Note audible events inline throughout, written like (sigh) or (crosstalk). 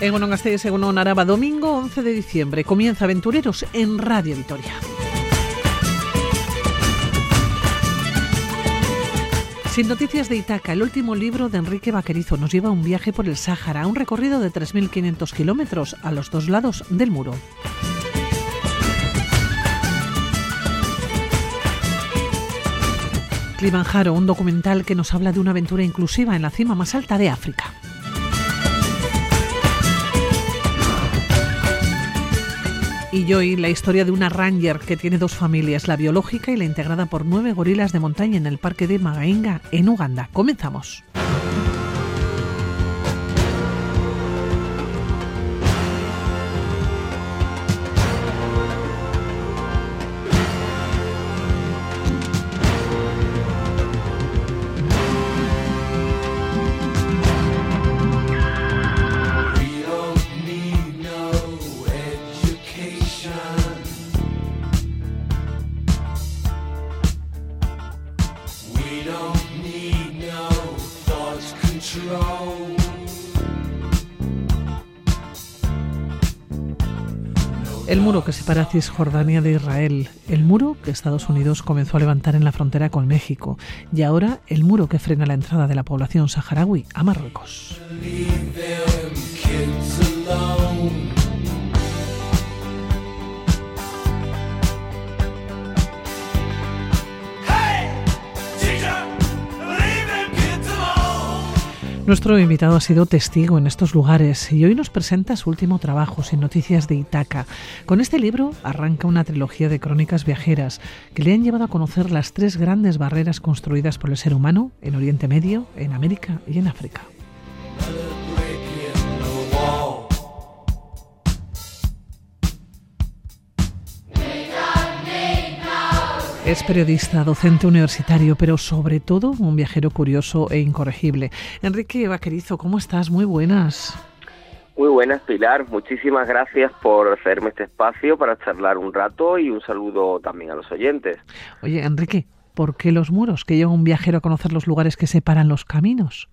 Egunon Gasteiz, Egunon Araba, domingo 11 de diciembre. Comienza Aventureros en Radio Vitoria. Sin noticias de Itaca, el último libro de Enrique Vaquerizo nos lleva a un viaje por el Sáhara, un recorrido de 3.500 kilómetros a los dos lados del muro. Climanjaro, un documental que nos habla de una aventura inclusiva en la cima más alta de África. Y Joy, la historia de una ranger que tiene dos familias, la biológica y la integrada por nueve gorilas de montaña en el parque de Magainga, en Uganda. Comenzamos. El muro que separa Cisjordania de Israel, el muro que Estados Unidos comenzó a levantar en la frontera con México y ahora el muro que frena la entrada de la población saharaui a Marruecos. Nuestro invitado ha sido testigo en estos lugares y hoy nos presenta su último trabajo, Sin Noticias de Itaca. Con este libro arranca una trilogía de crónicas viajeras que le han llevado a conocer las tres grandes barreras construidas por el ser humano en Oriente Medio, en América y en África. Es periodista, docente universitario, pero sobre todo un viajero curioso e incorregible. Enrique Vaquerizo, ¿cómo estás? Muy buenas. Muy buenas, Pilar. Muchísimas gracias por hacerme este espacio para charlar un rato y un saludo también a los oyentes. Oye, Enrique, ¿por qué los muros? ¿Que lleva un viajero a conocer los lugares que separan los caminos?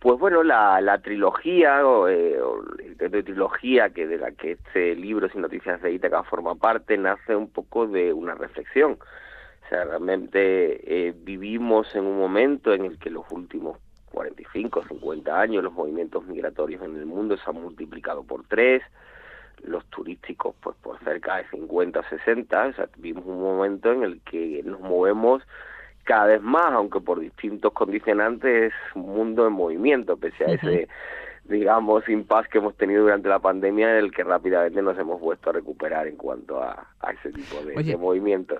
Pues bueno, la, la trilogía, o, eh, o de trilogía que de la que este libro Sin Noticias de Ítaca forma parte, nace un poco de una reflexión. O sea, realmente eh, vivimos en un momento en el que los últimos 45, 50 años los movimientos migratorios en el mundo se han multiplicado por tres, los turísticos pues por cerca de 50, 60, o sea, vivimos un momento en el que nos movemos cada vez más, aunque por distintos condicionantes, es un mundo en movimiento, pese a ese, digamos, impasse que hemos tenido durante la pandemia, del que rápidamente nos hemos vuelto a recuperar en cuanto a, a ese tipo de, de movimientos.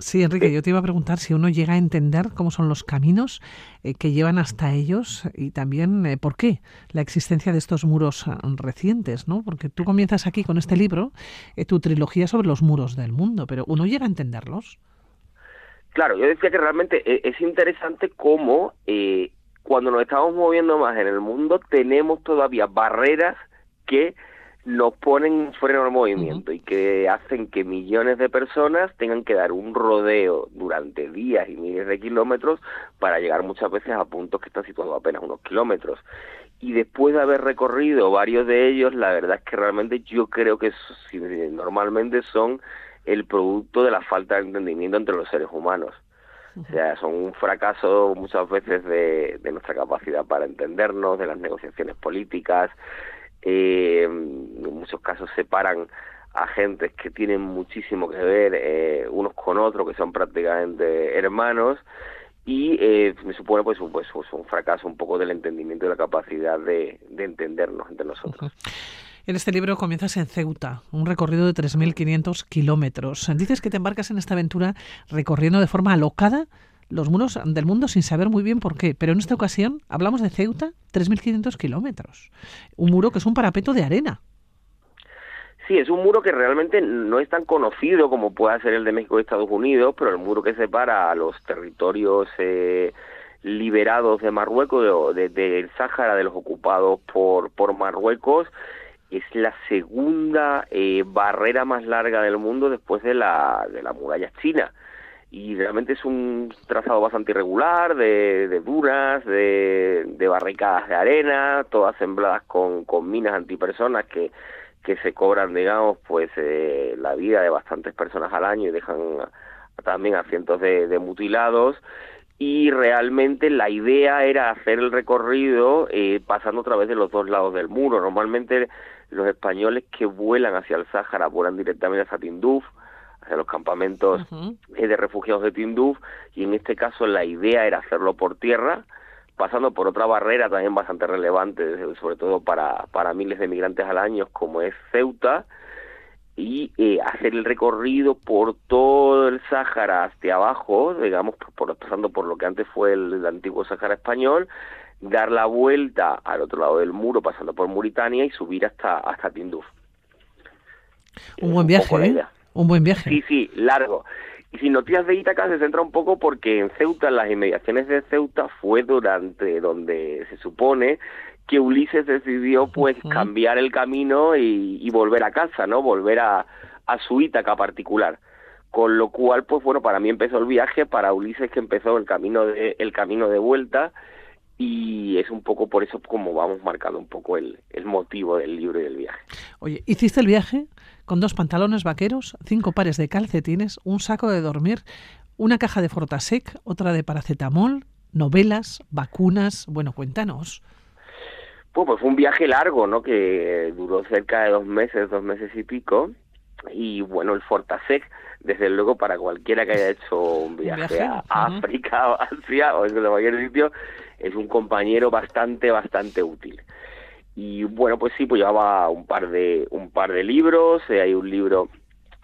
Sí, Enrique, yo te iba a preguntar si uno llega a entender cómo son los caminos eh, que llevan hasta ellos y también eh, por qué la existencia de estos muros recientes, ¿no? Porque tú comienzas aquí con este libro, eh, tu trilogía sobre los muros del mundo, pero uno llega a entenderlos. Claro, yo decía que realmente es interesante cómo eh, cuando nos estamos moviendo más en el mundo tenemos todavía barreras que nos ponen un freno al movimiento y que hacen que millones de personas tengan que dar un rodeo durante días y miles de kilómetros para llegar muchas veces a puntos que están situados apenas unos kilómetros. Y después de haber recorrido varios de ellos, la verdad es que realmente yo creo que normalmente son el producto de la falta de entendimiento entre los seres humanos. O sea, son un fracaso muchas veces de, de nuestra capacidad para entendernos, de las negociaciones políticas. Eh, en muchos casos separan a gentes que tienen muchísimo que ver eh, unos con otros, que son prácticamente hermanos, y eh, me supone pues, pues, pues, un fracaso un poco del entendimiento y la capacidad de, de entendernos entre nosotros. En este libro comienzas en Ceuta, un recorrido de 3.500 kilómetros. Dices que te embarcas en esta aventura recorriendo de forma alocada los muros del mundo sin saber muy bien por qué. Pero en esta ocasión hablamos de Ceuta, 3.500 kilómetros. Un muro que es un parapeto de arena. Sí, es un muro que realmente no es tan conocido como pueda ser el de México y Estados Unidos, pero el muro que separa a los territorios eh, liberados de Marruecos, del de, de Sáhara, de los ocupados por, por Marruecos, es la segunda eh, barrera más larga del mundo después de la, de la muralla china. y realmente es un trazado bastante irregular, de, de dunas, de, de, barricadas de arena, todas sembladas con, con minas antipersonas que, que se cobran, digamos, pues eh, la vida de bastantes personas al año y dejan también a cientos de, de mutilados y realmente la idea era hacer el recorrido eh, pasando a través de los dos lados del muro. Normalmente los españoles que vuelan hacia el Sáhara vuelan directamente hacia Tinduf, hacia los campamentos eh, de refugiados de Tinduf y en este caso la idea era hacerlo por tierra pasando por otra barrera también bastante relevante sobre todo para, para miles de migrantes al año como es Ceuta y eh, hacer el recorrido por todo el Sáhara hacia abajo, digamos, por, pasando por lo que antes fue el, antiguo Sáhara español, dar la vuelta al otro lado del muro, pasando por Mauritania y subir hasta, hasta Tinduf. Un buen viaje, ¿eh? Un buen viaje. Sí, sí, largo. Y sin noticias de Ítaca se centra un poco porque en Ceuta, en las inmediaciones de Ceuta, fue durante donde se supone que Ulises decidió pues cambiar el camino y, volver a casa, ¿no? Volver a, a su Ítaca particular. Con lo cual, pues bueno, para mí empezó el viaje, para Ulises que empezó el camino de, el camino de vuelta y es un poco por eso como vamos marcando un poco el, el motivo del libro y del viaje. Oye, ¿hiciste el viaje con dos pantalones vaqueros, cinco pares de calcetines, un saco de dormir, una caja de Fortasec, otra de paracetamol, novelas, vacunas. Bueno, cuéntanos. Pues, pues fue un viaje largo, ¿no? Que duró cerca de dos meses, dos meses y pico. Y bueno, el Fortasec, desde luego, para cualquiera que haya hecho un viaje, a África (laughs) o Asia o en cualquier sitio, es un compañero bastante, bastante útil. Y bueno pues sí pues llevaba un par de un par de libros. Eh, hay un libro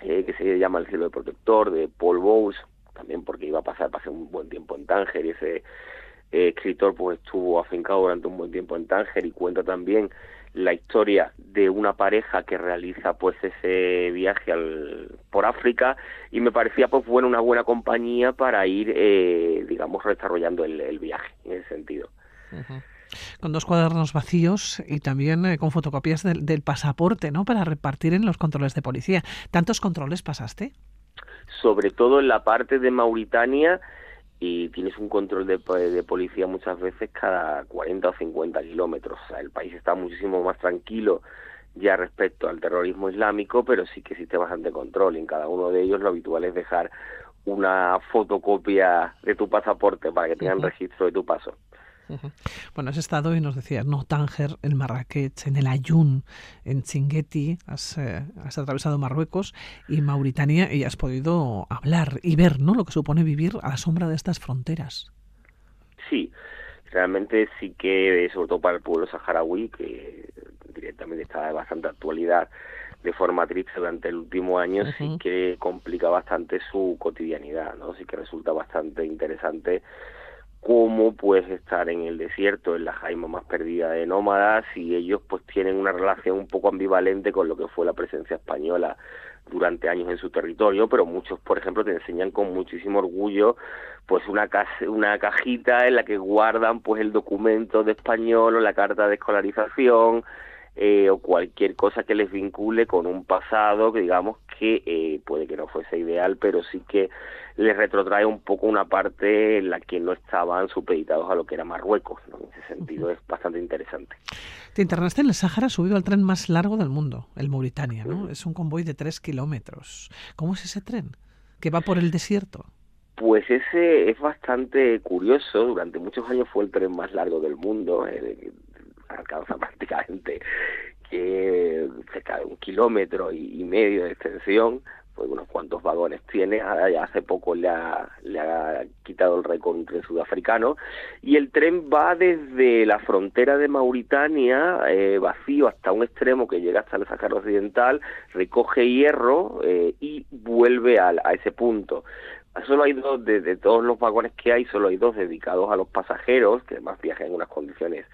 eh, que se llama el cielo de protector de Paul Bowes también porque iba a pasar pasé un buen tiempo en Tánger y ese eh, escritor pues estuvo afincado durante un buen tiempo en Tánger y cuenta también la historia de una pareja que realiza pues ese viaje al, por África y me parecía pues bueno una buena compañía para ir eh, digamos desarrollando el, el, viaje en ese sentido con dos cuadernos vacíos y también eh, con fotocopias del, pasaporte, ¿no? Para repartir en los controles de policía. ¿Tantos controles pasaste? Sobre todo en la parte de Mauritania y tienes un control de, de, policía muchas veces cada 40 o 50 kilómetros. O sea, el país está muchísimo más tranquilo ya respecto al terrorismo islámico, pero sí que existe bastante control. En cada uno de ellos lo habitual es dejar una fotocopia de tu pasaporte para que tengan registro de tu paso. Bueno, has estado y nos decías, no, Tánger, en Marrakech, en el Ayun, en Chinguetti, has, eh, has, atravesado Marruecos y Mauritania y has podido hablar y ver ¿no? lo que supone vivir a la sombra de estas fronteras. Sí, realmente sí que, sobre todo para el pueblo saharaui, que directamente está de bastante actualidad de forma triste durante el último año, sí que complica bastante su cotidianidad, ¿no? Sí que resulta bastante interesante cómo puedes estar en el desierto, en la jaima más perdida de nómadas, y ellos pues tienen una relación un poco ambivalente con lo que fue la presencia española durante años en su territorio, pero muchos, por ejemplo, te enseñan con muchísimo orgullo pues una, una cajita en la que guardan pues el documento de español o la carta de escolarización, eh, o cualquier cosa que les vincule con un pasado que digamos que eh, puede que no fuese ideal, pero sí que les retrotrae un poco una parte en la que no estaban supeditados a lo que era Marruecos. En ese sentido es bastante interesante. Te internaste en el Sáhara subido al tren más largo del mundo, el Mauritania, ¿no? Es un convoy de tres kilómetros. ¿Cómo es ese tren? ¿Que va por el desierto? Pues ese es bastante curioso. Durante muchos años fue el tren más largo del mundo. Eh, alcanza (laughs) prácticamente que cerca de un kilómetro y, medio de extensión, pues unos cuantos vagones tiene, hace poco le ha, le ha quitado el récord un sudafricano, y el tren va desde la frontera de Mauritania, eh, vacío hasta un extremo que llega hasta el Sahara Occidental, recoge hierro eh, y vuelve a, a ese punto solo hay dos, de, todos los vagones que hay, solo hay dos dedicados a los pasajeros, que además viajan en unas condiciones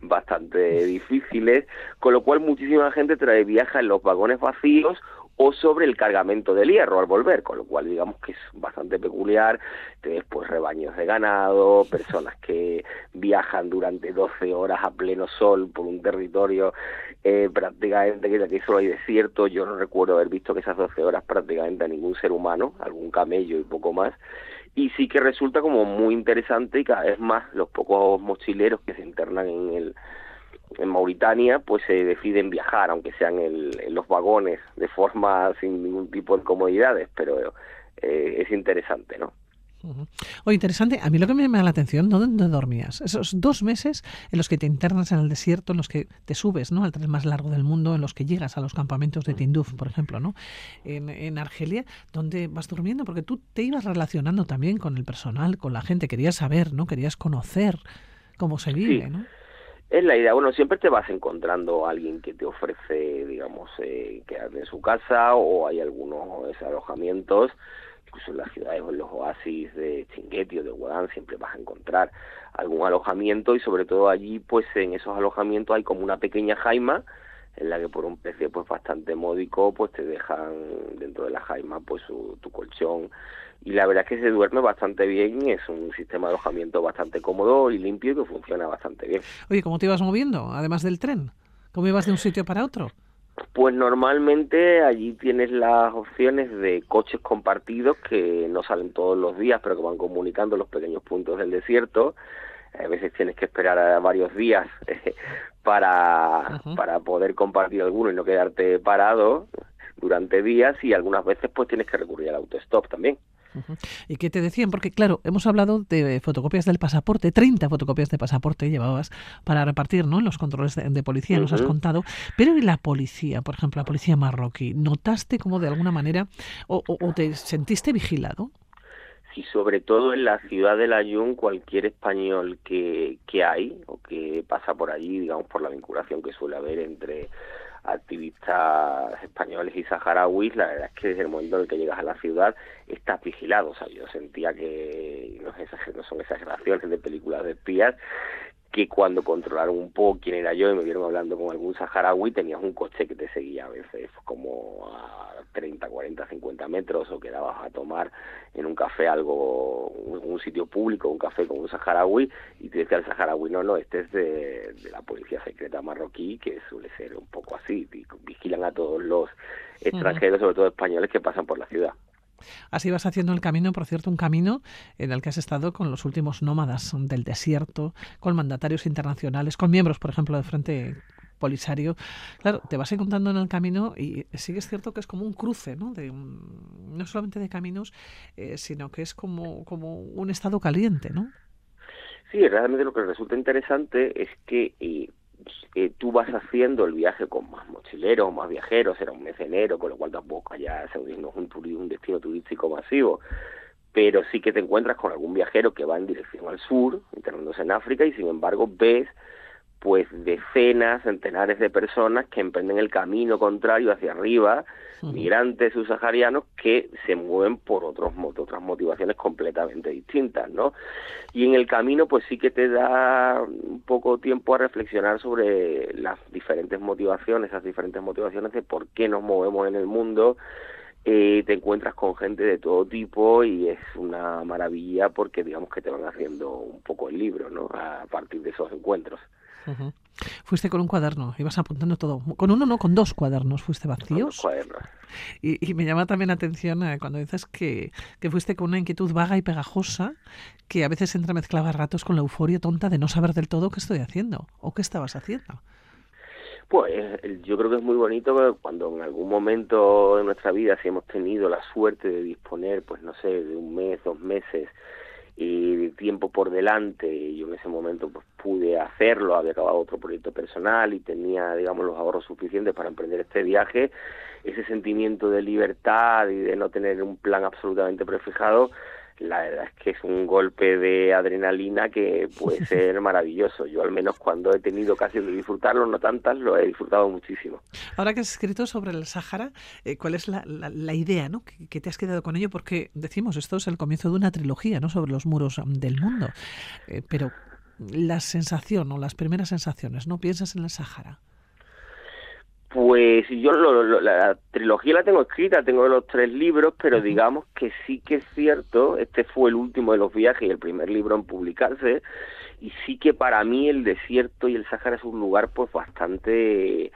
bastante difíciles, con lo cual muchísima gente trae viaja en los vagones vacíos o sobre el cargamento del hierro al volver, con lo cual digamos que es bastante peculiar, tienes pues rebaños de ganado, (laughs) personas que viajan durante 12 horas a pleno sol por un territorio eh, prácticamente que aquí solo hay desierto, yo no recuerdo haber visto que esas 12 horas prácticamente a ningún ser humano, algún camello y poco más, y sí que resulta como muy interesante y cada vez más los pocos mochileros que se internan en el en Mauritania pues se deciden viajar, aunque sean en los vagones de forma sin ningún tipo de comodidades, pero eh, es interesante, ¿no? Oye, interesante. A mí lo que me llama la atención, ¿dónde dormías? Esos dos meses en los que te internas en el desierto, en los que te subes, ¿no? Al tren más largo del mundo, en los que llegas a los campamentos de Tinduf, por ejemplo, ¿no? En, en Argelia, ¿dónde vas durmiendo? Porque tú te ibas relacionando también con el personal, con la gente, querías saber, ¿no? Querías conocer cómo se vive, ¿no? Es la idea. Bueno, siempre te vas encontrando alguien que te ofrece, digamos, eh, quedarte en su casa o hay algunos alojamientos, incluso en las ciudades o en los oasis de Chinguetti o de Guadán siempre vas a encontrar algún alojamiento y sobre todo allí, pues en esos alojamientos hay como una pequeña jaima en la que por un precio pues bastante módico pues te dejan dentro de la jaima pues tu colchón y la verdad es que se duerme bastante bien, es un sistema de alojamiento bastante cómodo y limpio y que funciona bastante bien. Oye, ¿cómo te ibas moviendo, además del tren? ¿Cómo ibas de un sitio para otro? Pues normalmente allí tienes las opciones de coches compartidos que no salen todos los días, pero que van comunicando los pequeños puntos del desierto. A veces tienes que esperar varios días (laughs) para, para poder compartir alguno y no quedarte parado durante días y algunas veces pues tienes que recurrir al autostop también. ¿Y qué te decían? Porque, claro, hemos hablado de fotocopias del pasaporte, 30 fotocopias de pasaporte llevabas para repartir ¿no? en los controles de, policía, nos has contado. Pero ¿y la policía, por ejemplo, la policía marroquí? ¿Notaste como de alguna manera o, te sentiste vigilado? Sí, sobre todo en la ciudad de Layún, cualquier español que, que hay o que pasa por allí, digamos, por la vinculación que suele haber entre activistas españoles y saharauis, la verdad es que desde el momento en el que llegas a la ciudad estás vigilado. O sea, yo sentía que, no, no son exageraciones de películas de espías, que cuando controlaron un poco quién era yo y me vieron hablando con algún saharaui, tenías un coche que te seguía a veces como a 30, 40, 50 metros o quedabas a tomar en un café algo, un, sitio público, un café con un saharaui y te decía el saharaui, no, no, este es de, la policía secreta marroquí que suele ser un poco así, vigilan a todos los extranjeros, sobre todo españoles que pasan por la ciudad. Así vas haciendo el camino, por cierto, un camino en el que has estado con los últimos nómadas del desierto, con mandatarios internacionales, con miembros, por ejemplo, del Frente Polisario. Claro, te vas encontrando en el camino y sí es cierto que es como un cruce, ¿no? De, no solamente de caminos, eh, sino que es como, como un estado caliente, ¿no? Sí, realmente lo que resulta interesante es que eh, eh, tú vas haciendo el viaje con más mochileros, más viajeros, era un mes enero, con lo cual tampoco allá se un, un destino turístico masivo, pero sí que te encuentras con algún viajero que va en dirección al sur, internándose en África, y sin embargo ves pues decenas, centenares de personas que emprenden el camino contrario hacia arriba, migrantes subsaharianos que se mueven por otros otras motivaciones completamente distintas, ¿no? Y en el camino pues sí que te da un poco tiempo a reflexionar sobre las diferentes motivaciones, esas diferentes motivaciones de por qué nos movemos en el mundo, eh, te encuentras con gente de todo tipo y es una maravilla porque digamos que te van haciendo un poco el libro, ¿no? A partir de esos encuentros. Fuiste con un cuaderno, ibas apuntando todo. Con uno, no, con dos cuadernos. ¿Fuiste vacíos? cuadernos. Y, me llama también la atención eh, cuando dices que, que, fuiste con una inquietud vaga y pegajosa que a veces entremezclaba ratos con la euforia tonta de no saber del todo qué estoy haciendo o qué estabas haciendo. Pues yo creo que es muy bonito cuando en algún momento de nuestra vida, si hemos tenido la suerte de disponer, pues no sé, de un mes, dos meses, y tiempo por delante yo en ese momento pues pude hacerlo había acabado otro proyecto personal y tenía digamos los ahorros suficientes para emprender este viaje ese sentimiento de libertad y de no tener un plan absolutamente prefijado la verdad es que es un golpe de adrenalina que puede (laughs) ser maravilloso. Yo al menos cuando he tenido casi de disfrutarlo, no tantas, lo he disfrutado muchísimo. Ahora que has escrito sobre el Sáhara, eh, ¿cuál es la, la, idea ¿no? Que, te has quedado con ello? Porque decimos, esto es el comienzo de una trilogía ¿no? sobre los muros del mundo. Eh, pero la sensación o las primeras sensaciones, ¿no? ¿Piensas en el Sáhara? Pues yo la trilogía la tengo escrita, tengo los tres libros, pero digamos que sí que es cierto, este fue el último de los viajes y el primer libro en publicarse, y sí que para mí el desierto y el Sáhara es un lugar pues bastante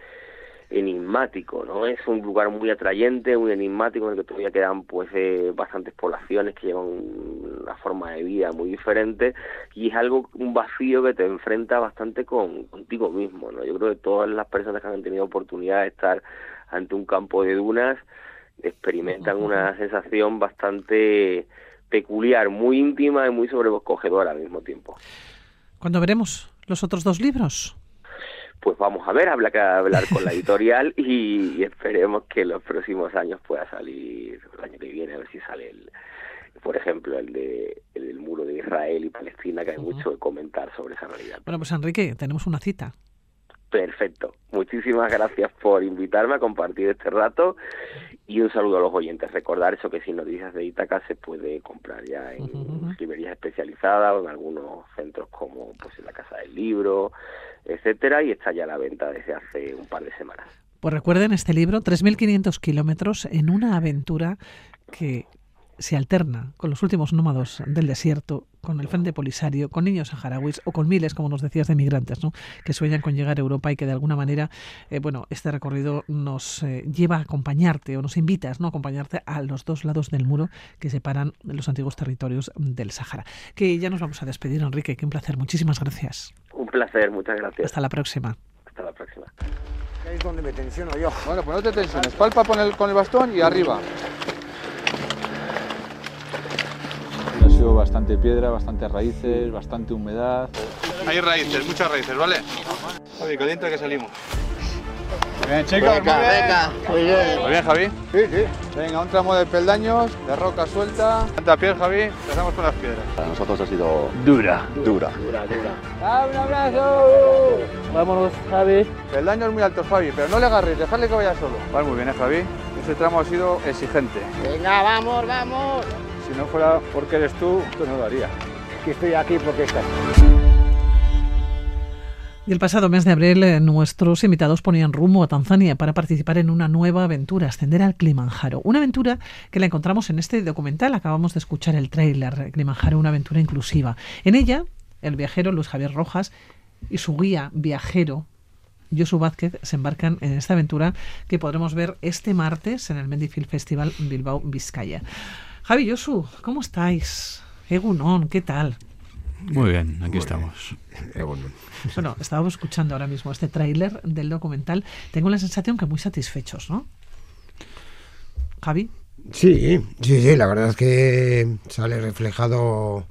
enigmático, ¿no? Es un lugar muy atrayente, muy enigmático, en el que todavía quedan pues eh, bastantes poblaciones que llevan una forma de vida muy diferente y es algo, un vacío que te enfrenta bastante con, contigo mismo, ¿no? Yo creo que todas las personas que han tenido oportunidad de estar ante un campo de dunas experimentan una sensación bastante peculiar, muy íntima y muy sobrecogedora al mismo tiempo. ¿Cuándo veremos los otros dos libros? Pues vamos a ver, habla que hablar con la editorial (laughs) y, esperemos que en los próximos años pueda salir, el año que viene, a ver si sale el, por ejemplo, el de el del muro de Israel y Palestina, que hay mucho que comentar sobre esa realidad. Bueno, pues Enrique, tenemos una cita. Perfecto. Muchísimas gracias por invitarme a compartir este rato y un saludo a los oyentes. Recordar eso que sin noticias de Itaca se puede comprar ya en librerías especializadas o en algunos centros como pues en la Casa del Libro, etcétera, y está ya a la venta desde hace un par de semanas. Pues recuerden este libro, 3.500 kilómetros en una aventura que se alterna con los últimos nómados del desierto, con el Frente Polisario, con niños saharauis o con miles, como nos decías, de migrantes, ¿no? que sueñan con llegar a Europa y que de alguna manera, eh, bueno, este recorrido nos eh, lleva a acompañarte o nos invitas ¿no? a acompañarte a los dos lados del muro que separan los antiguos territorios del Sahara. Que ya nos vamos a despedir, Enrique, que un placer. Muchísimas gracias. Un placer, muchas gracias. Hasta la próxima. Hasta la próxima. Ahí es donde me tensiono yo. Bueno, pues no te tensiones. Palpa con el, con el bastón y arriba. Bastante piedra, bastantes raíces, bastante humedad. Hay raíces, muchas raíces, ¿vale? Javi, calienta que salimos. Bien, chicos, venga, muy bien. Venga, muy bien. Muy bien, Javi. Sí, sí. Venga, un tramo de peldaños, de roca suelta. Tanta piel, Javi. Empezamos con las piedras. Para nosotros ha sido dura, dura. Dura, dura. ¡Ah, un abrazo! Vámonos, Javi. Peldaños muy altos, Javi, pero no le agarréis, dejadle que vaya solo. Vale, muy bien, ¿eh, Javi? Ese tramo ha sido exigente. Venga, vamos, vamos. Si no fuera porque eres tú, pues no lo haría. Que estoy aquí porque estás. Y el pasado mes de abril eh, nuestros invitados ponían rumbo a Tanzania para participar en una nueva aventura, ascender al Kilimanjaro. Una aventura que la encontramos en este documental, acabamos de escuchar el tráiler, Kilimanjaro, una aventura inclusiva. En ella, el viajero Luis Javier Rojas y su guía viajero Josu Vázquez se embarcan en esta aventura que podremos ver este martes en el Mendifil Festival Bilbao, Vizcaya. Javi Josu, ¿cómo estáis? Egunon, ¿qué tal? Muy bien, aquí estamos. Bueno, estábamos escuchando ahora mismo este tráiler del documental. Tengo la sensación que muy satisfechos, ¿no? Javi. Sí, sí, sí, la verdad es que sale reflejado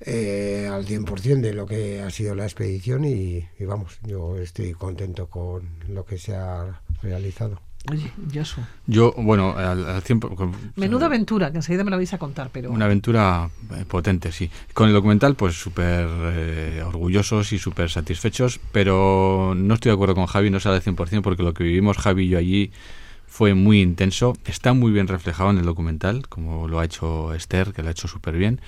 eh, al 100% de lo que ha sido la expedición y, y, vamos, yo estoy contento con lo que se ha realizado. Oye. Yo, bueno, al, al tiempo... Menuda aventura, que enseguida me la vais a contar, pero... Una aventura eh, potente, sí. Con el documental, pues súper eh, orgullosos y súper satisfechos, pero no estoy de acuerdo con Javi, no sale al 100% porque lo que vivimos Javi y yo allí fue muy intenso. Está muy bien reflejado en el documental, como lo ha hecho Esther, que lo ha hecho súper bien,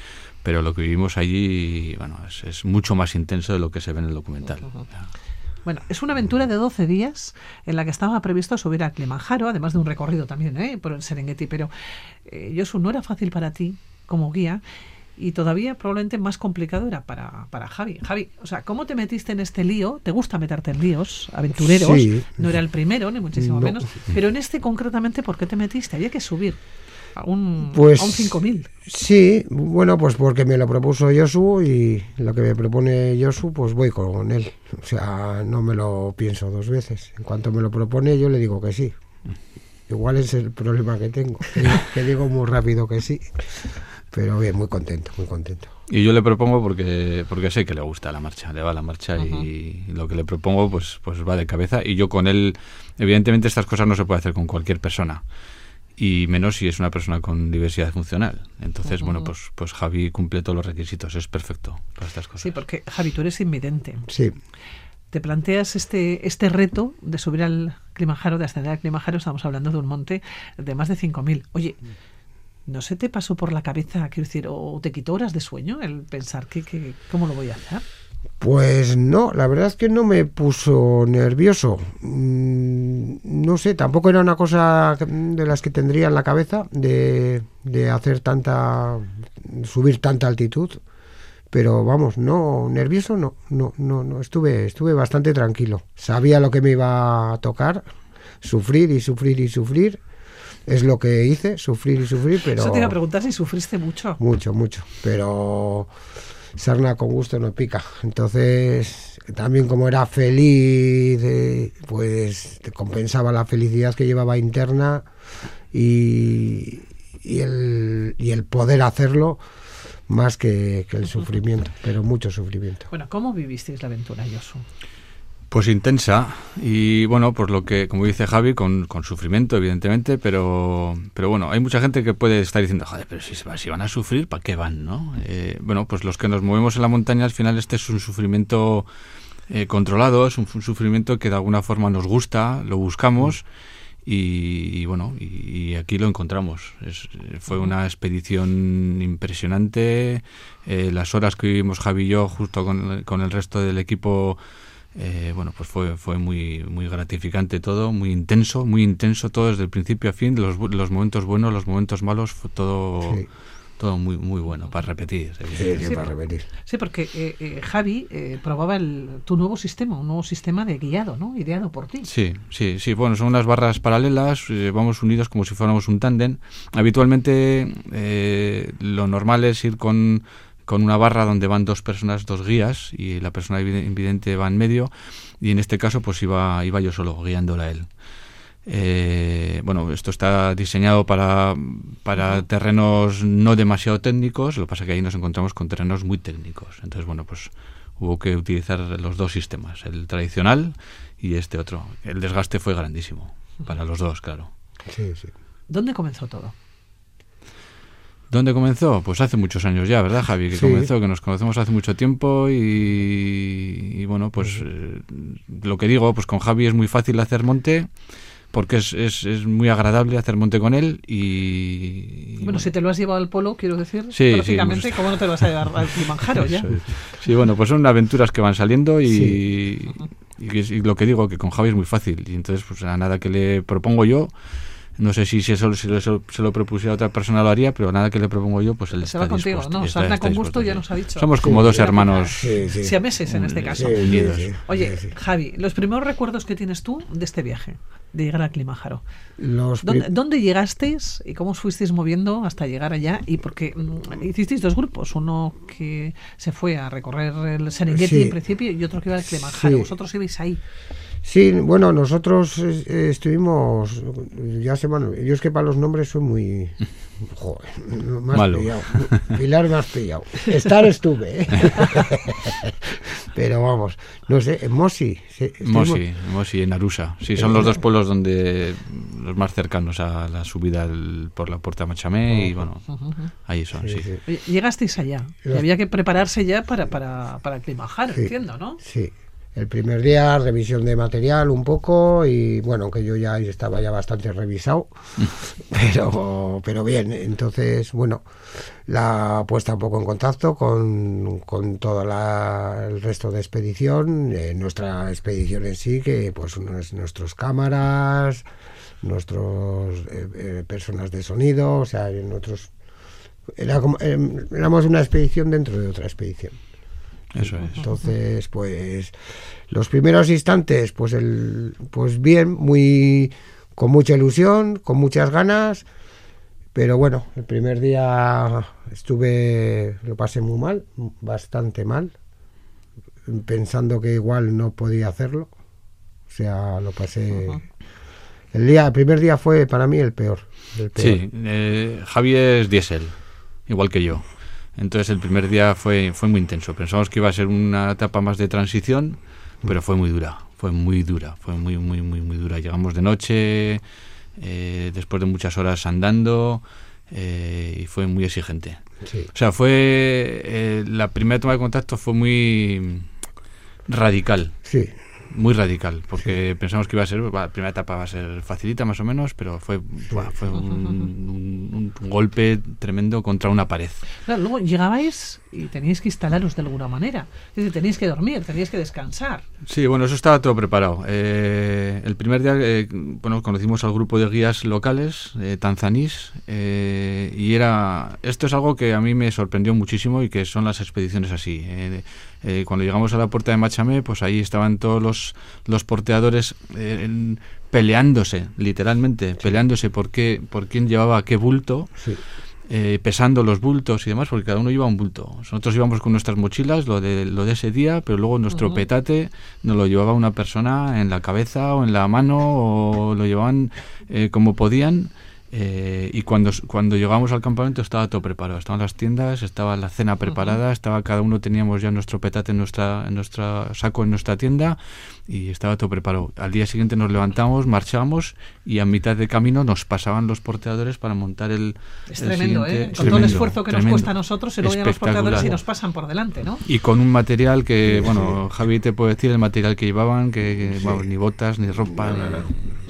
pero lo que vivimos allí, bueno, es, es, mucho más intenso de lo que se ve en el documental. Uh -huh. Bueno, es una aventura de 12 días en la que estaba previsto subir a Kilimanjaro, además de un recorrido también ¿eh? por el Serengeti, pero eh, Josu, no era fácil para ti como guía y todavía probablemente más complicado era para, para Javi. Javi, o sea, ¿cómo te metiste en este lío? ¿Te gusta meterte en líos aventureros? Sí. No era el primero, ni muchísimo No. menos, pero en este concretamente, ¿por qué te metiste? Había que subir a un, Pues a un 5000. Sí, bueno, pues porque me lo propuso Josu y lo que me propone Josu, pues voy con él. O sea, no me lo pienso dos veces. En cuanto me lo propone, yo le digo que sí. Igual es el problema que tengo, que, que digo muy rápido que sí. Pero bien, muy contento, muy contento. Y yo le propongo porque porque sé que le gusta la marcha, le va la marcha uh -huh. y lo que le propongo pues pues va de cabeza y yo con él evidentemente estas cosas no se puede hacer con cualquier persona y menos si es una persona con diversidad funcional. Entonces, uh -huh. bueno, pues pues Javi cumple todos los requisitos, es perfecto para estas cosas. Sí, porque Javi, tú eres invidente. Sí. Te planteas este este reto de subir al Kilimanjaro, de ascender al Kilimanjaro, estamos hablando de un monte de más de 5000. Oye, ¿No se te pasó por la cabeza, quiero decir, o te quitó horas de sueño el pensar que, que cómo lo voy a hacer? Pues no, la verdad es que no me puso nervioso. Mm, no sé, tampoco era una cosa de las que tendría en la cabeza de, de hacer tanta, subir tanta altitud. Pero vamos, no, nervioso no, no, no, no, estuve, estuve bastante tranquilo. Sabía lo que me iba a tocar, sufrir y sufrir y sufrir. Es lo que hice, sufrir y sufrir, pero... Eso te iba a preguntar si sufriste mucho. Mucho, mucho, pero sarna con gusto no pica. Entonces, también como era feliz, eh, pues compensaba la felicidad que llevaba interna y, y, el, y el poder hacerlo más que, que el sufrimiento, pero mucho sufrimiento. Bueno, ¿cómo vivisteis la aventura, Josu? Pues intensa y bueno, pues lo que, como dice Javi, con, con, sufrimiento, evidentemente, pero, pero bueno, hay mucha gente que puede estar diciendo, joder, pero si, si van a sufrir, ¿para qué van, no? Eh, bueno, pues los que nos movemos en la montaña, al final este es un sufrimiento eh, controlado, es un, sufrimiento que de alguna forma nos gusta, lo buscamos y, y bueno, y, aquí lo encontramos. Fue una expedición impresionante, eh, las horas que vivimos Javi y yo, justo con el resto del equipo, eh, bueno, pues fue, fue muy, muy gratificante todo, muy intenso, muy intenso todo desde el principio a fin, los, los momentos buenos, los momentos malos, fue todo, sí. todo muy, muy bueno para repetir. Sí, sí, para repetir. Sí, porque eh, eh, Javi eh, probaba el, tu nuevo sistema, un nuevo sistema de guiado, ¿no? Ideado por ti. Sí, sí, sí. Bueno, son unas barras paralelas, eh, vamos unidos como si fuéramos un tándem. Habitualmente lo normal es ir con con una barra donde van dos personas, dos guías, y la persona invidente va en medio, y en este caso pues iba, iba yo solo, guiándola a él. Eh, bueno, esto está diseñado para, para terrenos no demasiado técnicos, lo que pasa es que ahí nos encontramos con terrenos muy técnicos. Entonces, bueno, pues hubo que utilizar los dos sistemas, el tradicional y este otro. El desgaste fue grandísimo, para los dos, claro. Sí, sí. ¿Dónde comenzó todo? ¿Dónde comenzó? Pues hace muchos años ya, ¿verdad, Javi? Que sí. comenzó, que nos conocemos hace mucho tiempo y, y bueno, pues eh, lo que digo, pues con Javi es muy fácil hacer monte porque es, es, es, muy agradable hacer monte con él y... Bueno, si te lo has llevado al polo, quiero decir, sí, prácticamente, sí, pues, ¿cómo no te lo vas a llevar al (laughs) Kilimanjaro ya? Sí, bueno, pues son aventuras que van saliendo y, sí. y, y, lo que digo, que con Javi es muy fácil y entonces pues a nada que le propongo yo no sé si, si eso, si eso se lo propusiera a otra persona lo haría, pero nada que le propongo yo, pues él se va contigo, dispuesto, ¿no? Está, Sarna está con gusto ya nos ha dicho. Somos como sí, dos hermanos. Sí, sí. Siameses en este caso. Oye, Javi, los primeros recuerdos que tienes tú de este viaje, de llegar a Kilimanjaro. Los ¿Dónde, ¿Dónde, llegasteis y cómo os fuisteis moviendo hasta llegar allá? Y porque mmm, hicisteis dos grupos, uno que se fue a recorrer el Serengeti en principio y otro que iba al Kilimanjaro. Vosotros ibais ahí. Sí, bueno, nosotros eh, estuvimos, ya se van, yo es que para los nombres soy muy, (laughs) joder, más Malo. pillado, Pilar me has pillado, estar estuve, ¿eh? (laughs) pero vamos, no sé, en Mosi. Sí, Mosi, Mosi, en Arusa, sí, son los dos pueblos donde, los más cercanos a la subida por la puerta Machamé y bueno, ahí son, sí. sí. Oye, llegasteis allá, y había que prepararse ya para, para, para Kilimanjaro, sí, entiendo, ¿no? Sí. El primer día, revisión de material un poco y bueno, que yo ya estaba ya bastante revisado, (laughs) pero, pero bien, entonces, bueno, la puesta un poco en contacto con, con todo la, el resto de expedición, eh, nuestra expedición en sí, que pues nuestros cámaras, nuestros eh, eh, personas de sonido, o sea, nuestros... Era como, eh, éramos una expedición dentro de otra expedición. Eso es. Entonces, pues los primeros instantes, pues el, pues bien, muy con mucha ilusión, con muchas ganas, pero bueno, el primer día estuve, lo pasé muy mal, bastante mal, pensando que igual no podía hacerlo, o sea, lo pasé. Uh -huh. El día, el primer día fue para mí el peor. El peor. Sí, eh, Javi es diésel, igual que yo. Entonces el primer día fue, fue muy intenso. Pensamos que iba a ser una etapa más de transición, pero fue muy dura, fue muy dura, fue muy, muy, muy, muy dura. Llegamos de noche, eh, después de muchas horas andando, eh, y fue muy exigente. Sí. O sea, fue eh, la primera toma de contacto fue muy radical. Sí. Muy radical, porque pensamos que iba a ser, la primera etapa va a ser facilita más o menos, pero fue, fue un, golpe tremendo contra una pared. luego llegabais y teníais que instalaros de alguna manera, es decir, teníais que dormir, teníais que descansar. Sí, bueno, eso estaba todo preparado. Eh, el primer día, eh, bueno, conocimos al grupo de guías locales, eh, tanzanís, eh, y era, esto es algo que a mí me sorprendió muchísimo y que son las expediciones así. Eh, cuando llegamos a la puerta de Machamé, pues ahí estaban todos los, los porteadores eh, peleándose, literalmente, peleándose por, qué, por quién llevaba qué bulto. Eh, pesando los bultos y demás, porque cada uno lleva un bulto. Nosotros íbamos con nuestras mochilas, lo de, lo de ese día, pero luego nuestro petate nos lo llevaba una persona en la cabeza o en la mano, o lo llevaban como podían. Eh, y cuando, cuando llegamos al campamento estaba todo preparado, estaban las tiendas, estaba la cena preparada, estaba cada uno teníamos ya nuestro petate en nuestra, en nuestra saco en nuestra tienda y estaba todo preparado. Al día siguiente nos levantamos, marchábamos y a mitad de camino nos pasaban los porteadores para montar el. Es tremendo, ¿eh? Con todo el esfuerzo que nos cuesta a nosotros y luego ya los porteadores y nos pasan por delante, ¿no? Y con un material que, bueno, Javi te puede decir el material que llevaban, que, ni botas, ni ropa,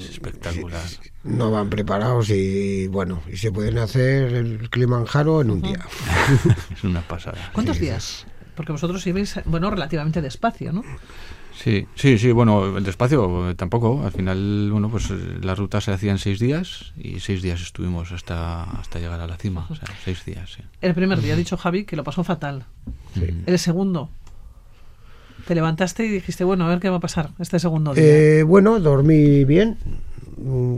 es espectacular no van preparados y bueno, y se pueden hacer el Kilimanjaro en un día. (laughs) es una pasada. ¿Cuántos días? Porque vosotros ibais, bueno, relativamente despacio, ¿no? Sí, sí, sí, bueno, el despacio tampoco. Al final, bueno, pues eh, la ruta se hacía en seis días y seis días estuvimos hasta, hasta llegar a la cima. O sea, seis días, sí. El primer día ha dicho Javi que lo pasó fatal. El segundo, te levantaste y dijiste, bueno, a ver qué va a pasar este segundo día. Eh, bueno, dormí bien,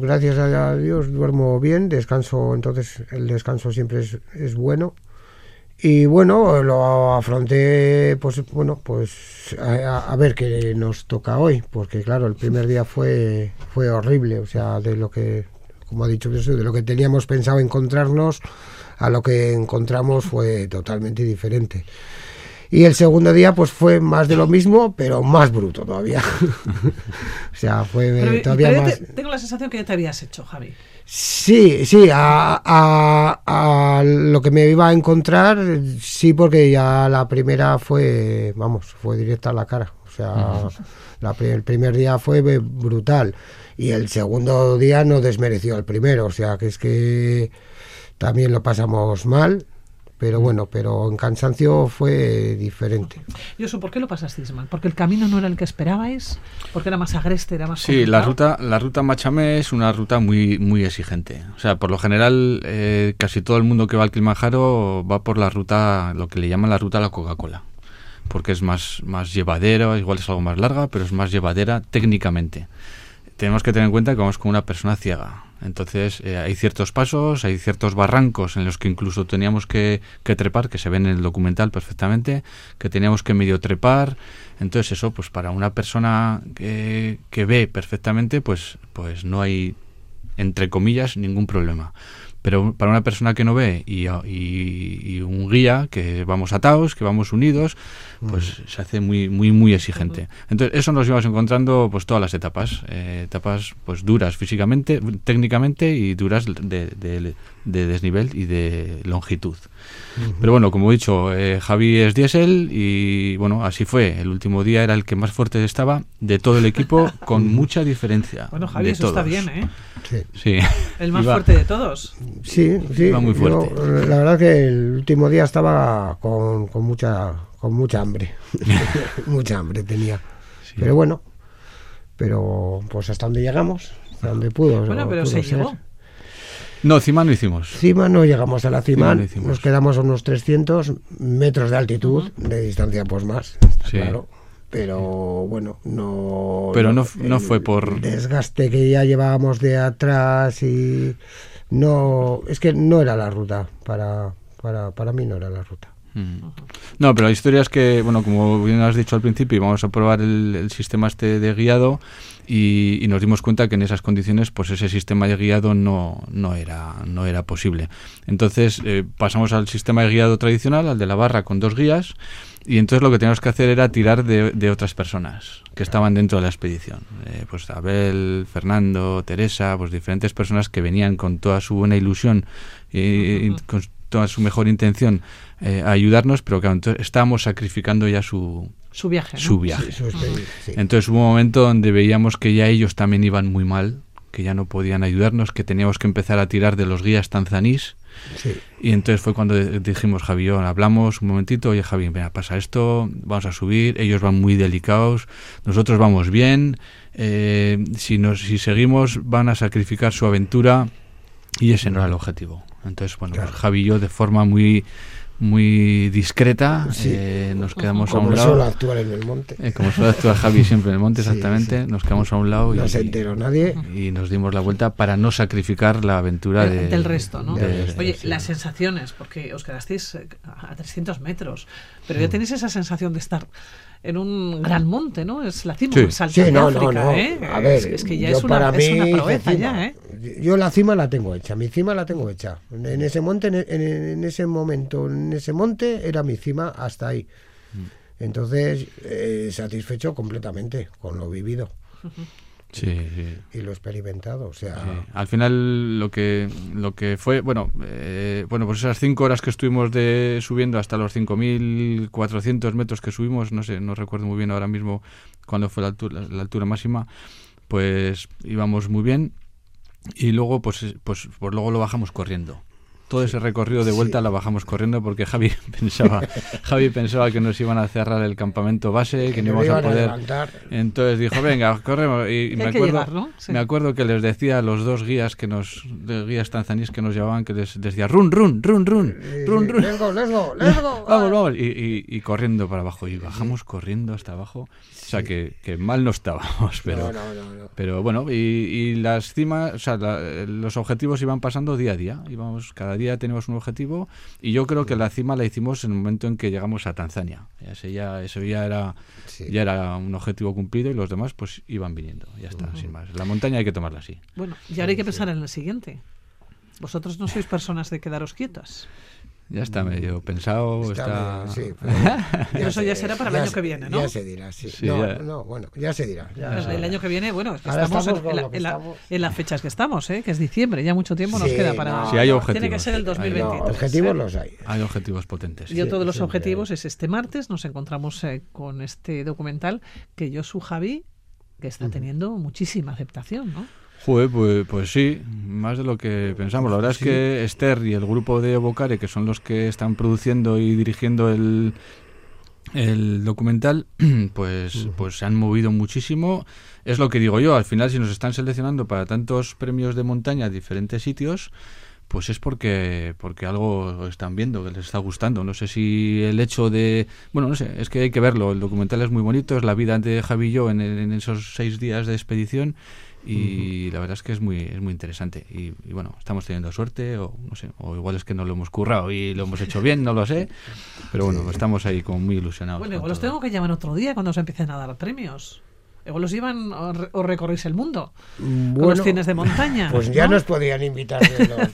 gracias a Dios duermo bien, descanso, entonces el descanso siempre es, bueno. Y bueno, lo afronté, pues bueno, pues a, ver qué nos toca hoy, porque claro, el primer día fue, fue horrible, o sea, de lo que, como ha dicho Jesús, de lo que teníamos pensado encontrarnos a lo que encontramos fue totalmente diferente. Y el segundo día pues fue más de lo mismo, pero más bruto todavía. (laughs) o sea, fue todavía más... tengo la sensación que ya te habías hecho, Javi. Sí, sí, a, a, lo que me iba a encontrar, sí, porque ya la primera fue, vamos, fue directa a la cara. O sea, el primer día fue brutal y el segundo día no desmereció al primero. O sea, que es que también lo pasamos mal pero mm. bueno, pero en cansancio fue diferente. ¿Y eso por qué lo pasasteis mal? ¿Porque el camino no era el que esperabais? ¿Porque era más agreste, era más Sí, la ruta, la ruta Machame es una ruta muy, muy exigente. O sea, por lo general, eh, casi todo el mundo que va al Kilimanjaro va por la ruta, lo que le llaman la ruta a la Coca-Cola. Porque es más, más llevadera, igual es algo más larga, pero es más llevadera técnicamente. Tenemos que tener en cuenta que vamos con una persona ciega entonces eh, hay ciertos pasos, hay ciertos barrancos en los que incluso teníamos que, trepar, que se ven en el documental perfectamente, que teníamos que medio trepar. Entonces eso, pues para una persona que, que ve perfectamente, pues, pues no hay, entre comillas, ningún problema. Pero para una persona que no ve y, y, un guía, que vamos atados, que vamos unidos, pues mm. se hace muy, muy, muy exigente. Entonces, eso nos íbamos encontrando pues todas las etapas. Eh, etapas pues duras físicamente, técnicamente y duras de, de, desnivel y de longitud. Pero bueno, como he dicho, eh, Javi es diésel y bueno, así fue. El último día era el que más fuerte estaba de todo el equipo, (laughs) con mucha diferencia. Bueno, Javi, eso está bien, ¿eh? Sí. El más fuerte de todos. Sí, sí. muy fuerte. la verdad que el último día estaba con, con mucha con mucha hambre. (laughs) mucha hambre tenía. Pero bueno, pero pues hasta donde llegamos, hasta donde pudo. Bueno, pero se llegó. No, cima no hicimos. Cima no llegamos a la cima, nos quedamos a unos 300 metros de altitud, de distancia pues más, claro. Pero bueno, no... Pero no, no fue por... Desgaste que ya llevábamos de atrás y... No, es que no era la ruta, para, para, para mí no era la ruta. No, pero la historia es que, bueno, como bien has dicho al principio, íbamos a probar el, sistema este de guiado y, nos dimos cuenta que en esas condiciones, pues ese sistema de guiado no, no, era, no era posible. Entonces eh, pasamos al sistema de guiado tradicional, al de la barra con dos guías, y entonces lo que teníamos que hacer era tirar de, otras personas que estaban dentro de la expedición. Eh, pues Abel, Fernando, Teresa, pues diferentes personas que venían con toda su buena ilusión y con toda su mejor intención eh, a ayudarnos, pero claro, entonces estábamos sacrificando ya su, Su viaje. ¿no? su viaje. Sí, sí. Entonces hubo un momento donde veíamos que ya ellos también iban muy mal, que ya no podían ayudarnos, que teníamos que empezar a tirar de los guías tanzanís. Sí. Y entonces fue cuando dijimos, Javi, y yo, hablamos un momentito, oye Javi, mira, pasa esto, vamos a subir, ellos van muy delicados, nosotros vamos bien, eh, si, nos, si seguimos van a sacrificar su aventura y ese no era el objetivo. Entonces, bueno, pues Claro. Javi y yo de forma muy, muy discreta Sí. eh, nos quedamos a Como un solo lado. actuar en el monte. Eh, como suele actuar Javi siempre en el monte, Sí, exactamente, sí. nos quedamos a un lado No y, se enteró nadie. y nos dimos la vuelta para no sacrificar la aventura Del- de- del resto, ¿no? de- Oye, sí. las sensaciones, porque os quedasteis eh, a 300 metros, pero ya tenéis esa sensación de estar en un gran monte, ¿no? Es la cima Sí. más alta Sí, de no, África, no, no. ¿eh? A ver, es, es que ya es una, para es una proeza cima. ya, ¿eh? Yo la cima la tengo hecha, mi cima la tengo hecha. En ese monte, en, en- en ese momento, en ese monte era mi cima hasta ahí. Mm. Entonces, eh, satisfecho completamente con lo vivido Sí, sí. y lo experimentado. O sea, Sí. Al final lo que lo que fue, bueno, eh, bueno, pues esas cinco horas que estuvimos de subiendo hasta los 5.400 metros que subimos, no sé, no recuerdo muy bien ahora mismo cuándo fue la altura, la altura máxima, pues íbamos muy bien y luego pues, pues, pues luego lo bajamos corriendo. Todo ese recorrido de vuelta Sí. lo bajamos corriendo porque Javi (laughs) pensaba, Javi pensaba que nos iban a cerrar el campamento base, que, no íbamos a iban a poder. Entonces dijo, venga, corremos. Y, me acuerdo, llegar, ¿no? Sí. me acuerdo que les decía a los dos guías que nos, de guías tanzaníes que nos llevaban, que les, les decía, run, run, run, run, Eh, run, run. Let's go, let's go, (laughs) let's go. Vamos, vamos. Y, y- y corriendo para abajo. Y bajamos corriendo hasta abajo. O sea, que, que mal no estábamos, (laughs) pero... No, no, no, no. Pero bueno, y, y las cimas, o sea, la- los objetivos iban pasando día a día. Íbamos, cada día teníamos un objetivo y yo creo que la cima la hicimos en el momento en que llegamos a Tanzania. Ese ya, ese ya era, Sí. ya era un objetivo cumplido y los demás pues iban viniendo. Ya está, sin más. La montaña hay que tomarla así. Bueno, y ahora hay que pensar en el siguiente. Vosotros no sois personas de quedaros quietas. Ya está medio pensado, Está está... medio- sí, (laughs) pero eso ya será para el año se- que viene, ¿no? Ya se dirá, sí. Sí, no, ya. no, bueno, ya se dirá. ya El, se el dirá. año que viene, bueno, es que Ahora estamos, estamos en, con en la- lo que en la- estamos. en las fechas que estamos, ¿eh? que es diciembre, ya mucho tiempo nos queda para... no, Sí, hay objetivos. Tiene que ser el Hay- 2023. No, objetivos los hay. Hay objetivos potentes. sí. Yo todos los objetivos hay. es este martes, nos encontramos eh, con este documental que yo su Javi, que está teniendo muchísima aceptación, ¿no? Joder, pues, pues sí, más de lo que pensamos. La verdad es que Esther y el grupo de Evocare, que son los que están produciendo y dirigiendo el, el documental, (clears throat) pues, pues se han movido muchísimo. Es lo que digo yo, al final si nos están seleccionando para tantos premios de montaña a diferentes sitios, pues es porque porque algo están viendo, que les está gustando. No sé si el hecho de... Bueno, no sé, es que hay que verlo. El documental es muy bonito, es la vida de Javi y yo en esos seis días de expedición y la verdad es que es muy es muy interesante. Y, y bueno, estamos teniendo suerte o no sé, o igual es que no lo hemos currado y lo hemos hecho bien, no lo sé. Pero bueno, estamos ahí como muy ilusionados. Bueno, los todo. tengo que llamar otro día cuando se empiecen a dar premios. Igual los llevan o, re- o recorréis el mundo. con los Bueno, cines de montaña. Pues ya ¿no? nos podían invitar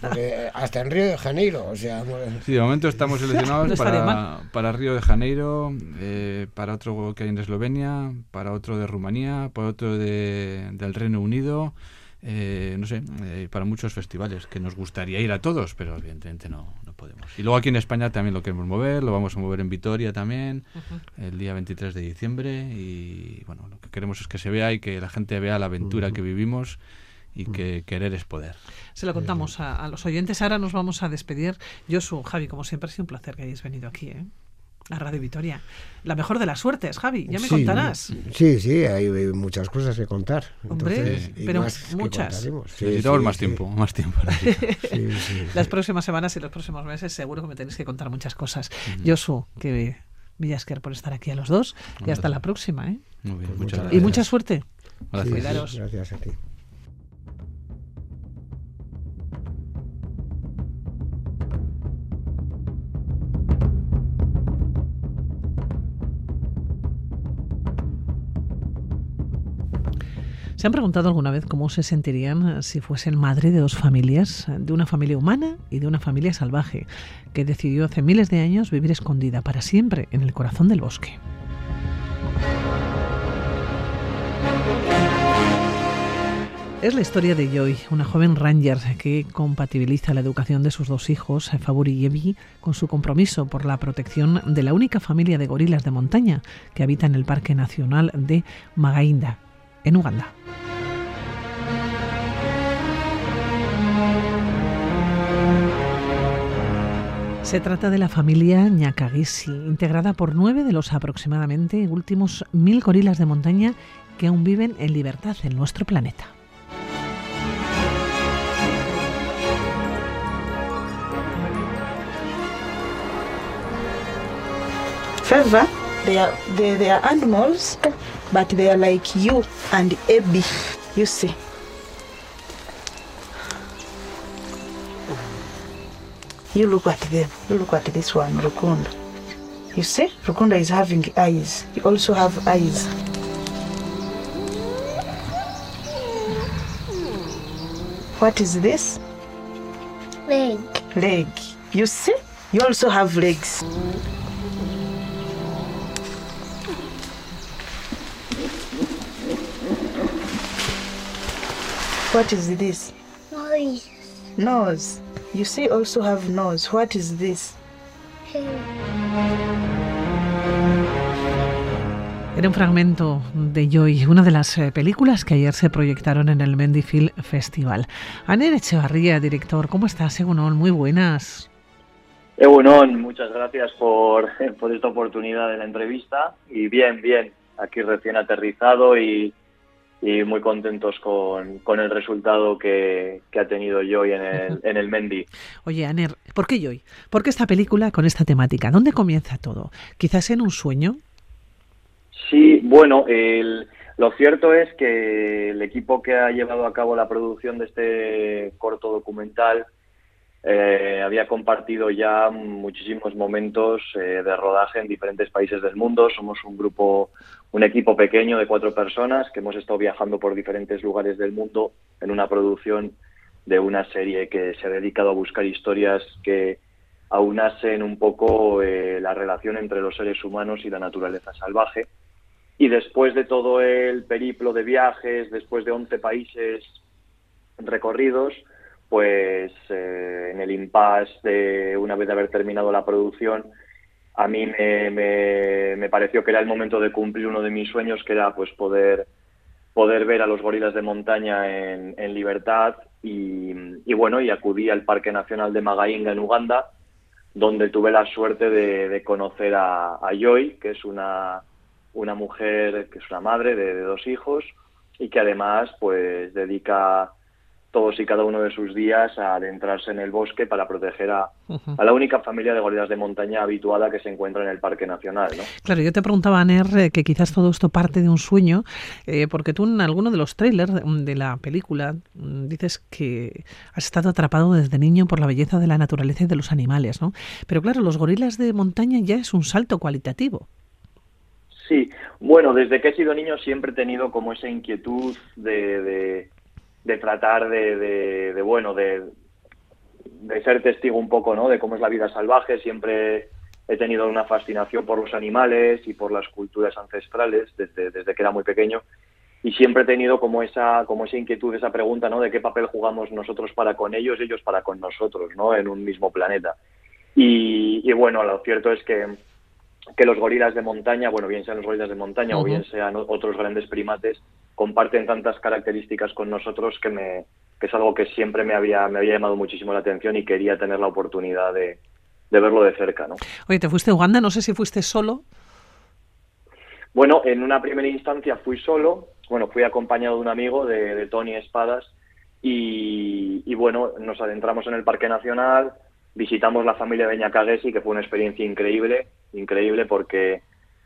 porque hasta en Río de Janeiro, o sea, bueno, Sí, de momento estamos (laughs) seleccionados No para, para Río de Janeiro, eh, para otro que hay en Eslovenia, para otro de Rumanía, para otro de, del Reino Unido, eh, no sé, eh, para muchos festivales que nos gustaría ir a todos, pero evidentemente no, no podemos. Y luego aquí en España también lo queremos mover, lo vamos a mover en Vitoria también, el día 23 de diciembre, y bueno, lo que queremos es que se vea y que la gente vea la aventura que vivimos y que querer es poder. Se lo contamos a, a los oyentes. Ahora nos vamos a despedir. Josu, Javi, como siempre, ha sido un placer que hayáis venido aquí, ¿eh? A Radio Vitoria. La mejor de las suertes, Javi. Ya me sí, contarás. Sí, sí, hay muchas cosas que contar. Hombre, Entonces, pero más muchas. Sí, Necesitamos sí, más sí. tiempo, más tiempo. (laughs) necesito. Sí, sí. Las próximas semanas y los próximos meses seguro que me tenéis que contar muchas cosas. Josu, que Villasker por estar aquí a los dos. Y hasta la próxima, ¿eh? Muy bien, Pues muchas gracias. Y mucha suerte. Gracias. Sí, sí, Cuidaros. gracias a ti. ¿Se han preguntado alguna vez cómo se sentirían eh, si fuesen madre de dos familias, eh, de una familia humana y de una familia salvaje, que decidió hace miles de años vivir escondida para siempre en el corazón del bosque? Es la historia de Joy, una joven ranger que compatibiliza la educación de sus dos hijos, Faburi y Evi, con su compromiso por la protección de la única familia de gorilas de montaña que habita en el Parque Nacional de Magainda, en Uganda. Se trata de la familia Nyakagesi, integrada por nueve de los aproximadamente últimos mil gorilas de montaña que aún viven en libertad en nuestro planeta. They are, they, they are animals, but they are like you and Abby, you see. You look at them. You look at this one, Rukunda. You see, Rukunda is having eyes. You also have eyes. What is this? Leg. Leg. You see? You also have legs. What is this? Noise. Nose. You see, also have nose. What is this? Era un fragmento de Joy, una de las eh, películas que ayer se proyectaron en el Mendy Film Festival. Aner Echevarría, director, ¿cómo estás, Egunon? Muy buenas. Egunon, muchas gracias por, (laughs) por esta oportunidad de la entrevista. Y bien, bien, aquí recién aterrizado y, y muy contentos con, con el resultado que, que, ha tenido Joy en el, en el Mendy. Oye, Aner, ¿por qué Joy? ¿Por qué esta película con esta temática? ¿Dónde comienza todo? ¿Quizás en un sueño? Sí, bueno, el, lo cierto es que el equipo que ha llevado a cabo la producción de este corto documental eh, había compartido ya muchísimos momentos eh, de rodaje en diferentes países del mundo. Somos un grupo, un equipo pequeño de cuatro personas que hemos estado viajando por diferentes lugares del mundo en una producción de una serie que se ha dedicado a buscar historias que aunasen un poco eh, la relación entre los seres humanos y la naturaleza salvaje. Y después de todo el periplo de viajes, después de 11 países recorridos, pues eh, en el impasse de una vez de haber terminado la producción, a mí me, me, pareció que era el momento de cumplir uno de mis sueños, que era pues poder, poder ver a los gorilas de montaña en, libertad. Y, bueno, y acudí al Parque Nacional de Magainga en Uganda, donde tuve la suerte de, conocer a, a Joy, que es una, una mujer, que es una madre de, de dos hijos y que además pues dedica todos y cada uno de sus días a adentrarse en el bosque para proteger a, uh -huh. a, la única familia de gorilas de montaña habituada que se encuentra en el Parque Nacional. ¿no? Claro, yo te preguntaba, Aner, eh, que quizás todo esto parte de un sueño, eh, porque tú en alguno de los trailers de la película mm, dices que has estado atrapado desde niño por la belleza de la naturaleza y de los animales, ¿no? Pero claro, los gorilas de montaña ya es un salto cualitativo. Sí, bueno, desde que he sido niño siempre he tenido como esa inquietud de, de de tratar de, de, de bueno, de, de, ser testigo un poco, ¿no? De cómo es la vida salvaje. Siempre he tenido una fascinación por los animales y por las culturas ancestrales desde, desde que era muy pequeño. Y siempre he tenido como esa, como esa inquietud, esa pregunta, ¿no? De qué papel jugamos nosotros para con ellos y ellos para con nosotros, ¿no? En un mismo planeta. Y, y bueno, lo cierto es que, que los gorilas de montaña, bueno, bien sean los gorilas de montaña uh -huh. o bien sean otros grandes primates, comparten tantas características con nosotros que me que es algo que siempre me había me había llamado muchísimo la atención y quería tener la oportunidad de, de verlo de cerca, ¿no? Oye, te fuiste a Uganda, no sé si fuiste solo. Bueno, en una primera instancia fui solo, bueno, fui acompañado de un amigo de, de Tony Espadas y, y, bueno, nos adentramos en el Parque Nacional, visitamos la familia de Ñacagesi, que fue una experiencia increíble, increíble porque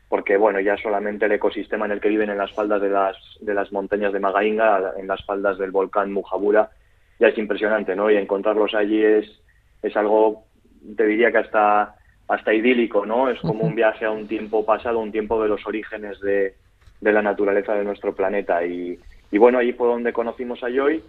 porque bueno, ya solamente el ecosistema en el que viven en las faldas de las, de las montañas de Magainga, en las faldas del volcán Mujabura, ya es impresionante, ¿no? Y encontrarlos allí es, es algo, te diría que hasta, hasta idílico, ¿no? Es como un viaje a un tiempo pasado, un tiempo de los orígenes de, de la naturaleza de nuestro planeta. Y, y bueno, allí fue donde conocimos a Joy